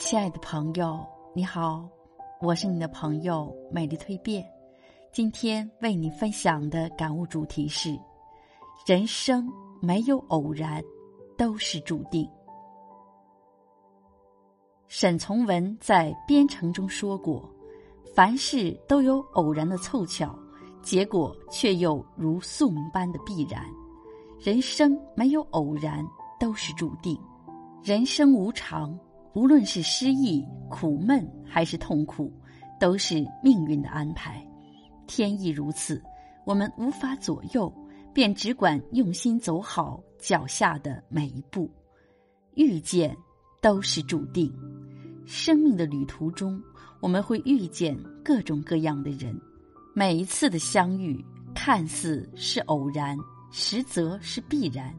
亲爱的朋友，你好，我是你的朋友美丽蜕变。今天为你分享的感悟主题是：人生没有偶然，都是注定。沈从文在《编程》中说过：“凡事都有偶然的凑巧，结果却又如宿命般的必然。人生没有偶然，都是注定。人生无常。”无论是失意、苦闷还是痛苦，都是命运的安排。天意如此，我们无法左右，便只管用心走好脚下的每一步。遇见都是注定。生命的旅途中，我们会遇见各种各样的人。每一次的相遇，看似是偶然，实则是必然。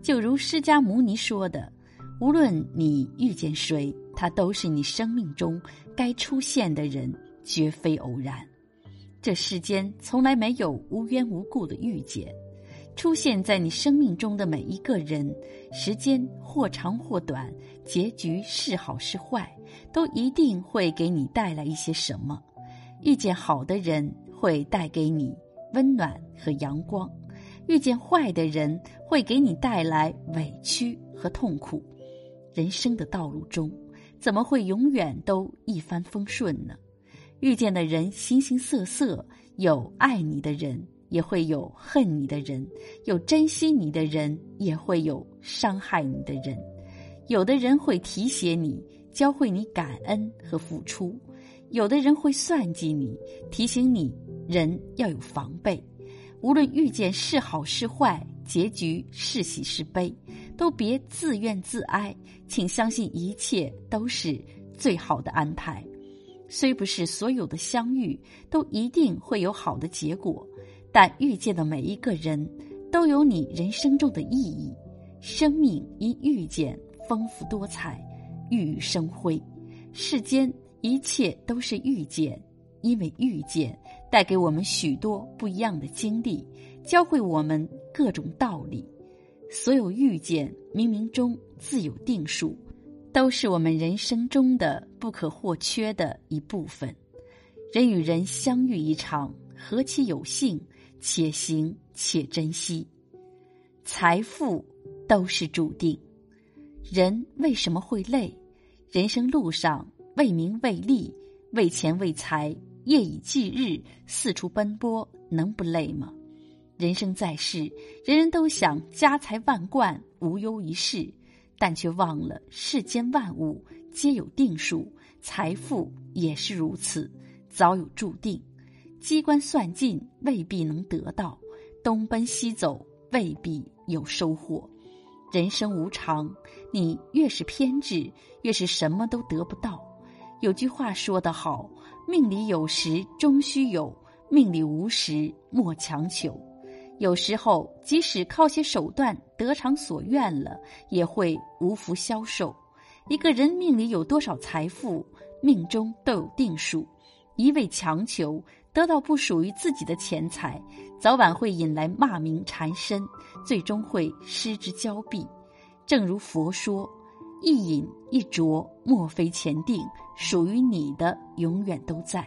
就如释迦牟尼说的。无论你遇见谁，他都是你生命中该出现的人，绝非偶然。这世间从来没有无缘无故的遇见，出现在你生命中的每一个人，时间或长或短，结局是好是坏，都一定会给你带来一些什么。遇见好的人，会带给你温暖和阳光；遇见坏的人，会给你带来委屈和痛苦。人生的道路中，怎么会永远都一帆风顺呢？遇见的人形形色色，有爱你的人，也会有恨你的人；有珍惜你的人，也会有伤害你的人。有的人会提携你，教会你感恩和付出；有的人会算计你，提醒你人要有防备。无论遇见是好是坏。结局是喜是悲，都别自怨自哀，请相信一切都是最好的安排。虽不是所有的相遇都一定会有好的结果，但遇见的每一个人都有你人生中的意义。生命因遇见丰富多彩，熠熠生辉。世间一切都是遇见，因为遇见带给我们许多不一样的经历。教会我们各种道理，所有遇见冥冥中自有定数，都是我们人生中的不可或缺的一部分。人与人相遇一场，何其有幸，且行且珍惜。财富都是注定。人为什么会累？人生路上为名为利、为钱为财，夜以继日，四处奔波，能不累吗？人生在世，人人都想家财万贯、无忧一世，但却忘了世间万物皆有定数，财富也是如此，早有注定。机关算尽未必能得到，东奔西走未必有收获。人生无常，你越是偏执，越是什么都得不到。有句话说得好：“命里有时终须有，命里无时莫强求。”有时候，即使靠些手段得偿所愿了，也会无福消受。一个人命里有多少财富，命中都有定数。一味强求得到不属于自己的钱财，早晚会引来骂名缠身，最终会失之交臂。正如佛说：“一饮一啄，莫非前定，属于你的永远都在。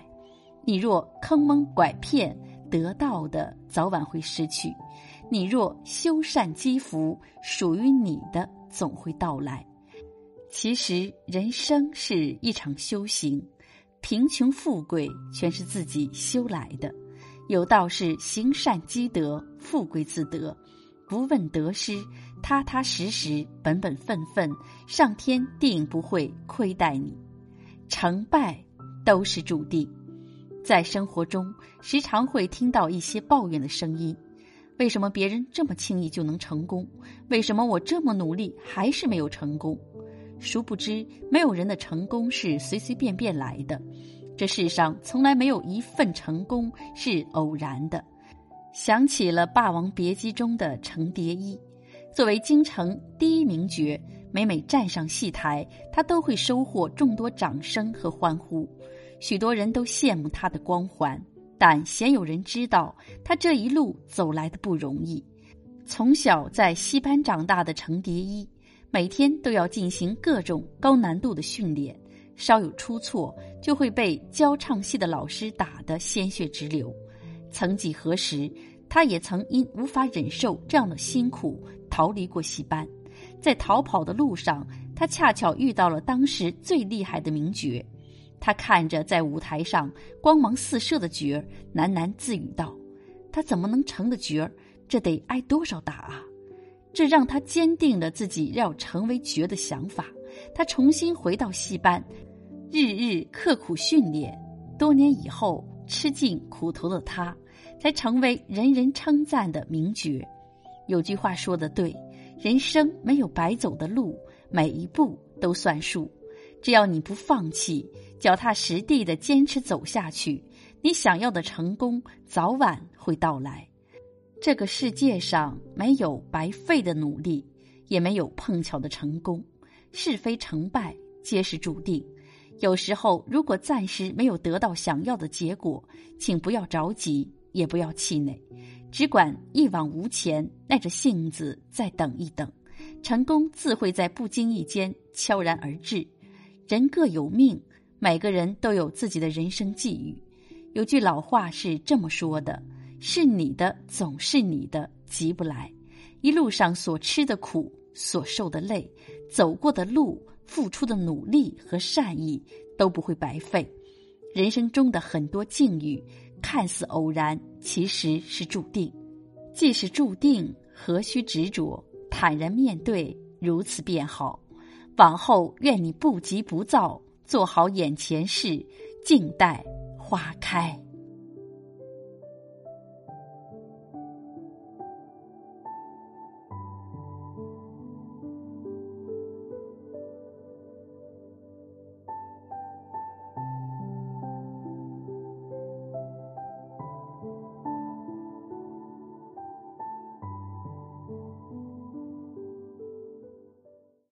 你若坑蒙拐骗。”得到的早晚会失去，你若修善积福，属于你的总会到来。其实人生是一场修行，贫穷富贵全是自己修来的。有道是行善积德，富贵自得。不问得失，踏踏实实，本本分分，上天定不会亏待你。成败都是注定。在生活中，时常会听到一些抱怨的声音：为什么别人这么轻易就能成功？为什么我这么努力还是没有成功？殊不知，没有人的成功是随随便便来的。这世上从来没有一份成功是偶然的。想起了《霸王别姬》中的程蝶衣，作为京城第一名角，每每站上戏台，他都会收获众多掌声和欢呼。许多人都羡慕他的光环，但鲜有人知道他这一路走来的不容易。从小在戏班长大的程蝶衣，每天都要进行各种高难度的训练，稍有出错，就会被教唱戏的老师打得鲜血直流。曾几何时，他也曾因无法忍受这样的辛苦，逃离过戏班。在逃跑的路上，他恰巧遇到了当时最厉害的名角。他看着在舞台上光芒四射的角儿，喃喃自语道：“他怎么能成的角儿？这得挨多少打啊！”这让他坚定了自己要成为角的想法。他重新回到戏班，日日刻苦训练。多年以后，吃尽苦头的他，才成为人人称赞的名角。有句话说的对：人生没有白走的路，每一步都算数。只要你不放弃，脚踏实地的坚持走下去，你想要的成功早晚会到来。这个世界上没有白费的努力，也没有碰巧的成功。是非成败皆是注定。有时候，如果暂时没有得到想要的结果，请不要着急，也不要气馁，只管一往无前，耐着性子再等一等，成功自会在不经意间悄然而至。人各有命，每个人都有自己的人生际遇。有句老话是这么说的：“是你的总是你的，急不来。”一路上所吃的苦。所受的累，走过的路，付出的努力和善意都不会白费。人生中的很多境遇看似偶然，其实是注定。既是注定，何须执着？坦然面对，如此便好。往后愿你不急不躁，做好眼前事，静待花开。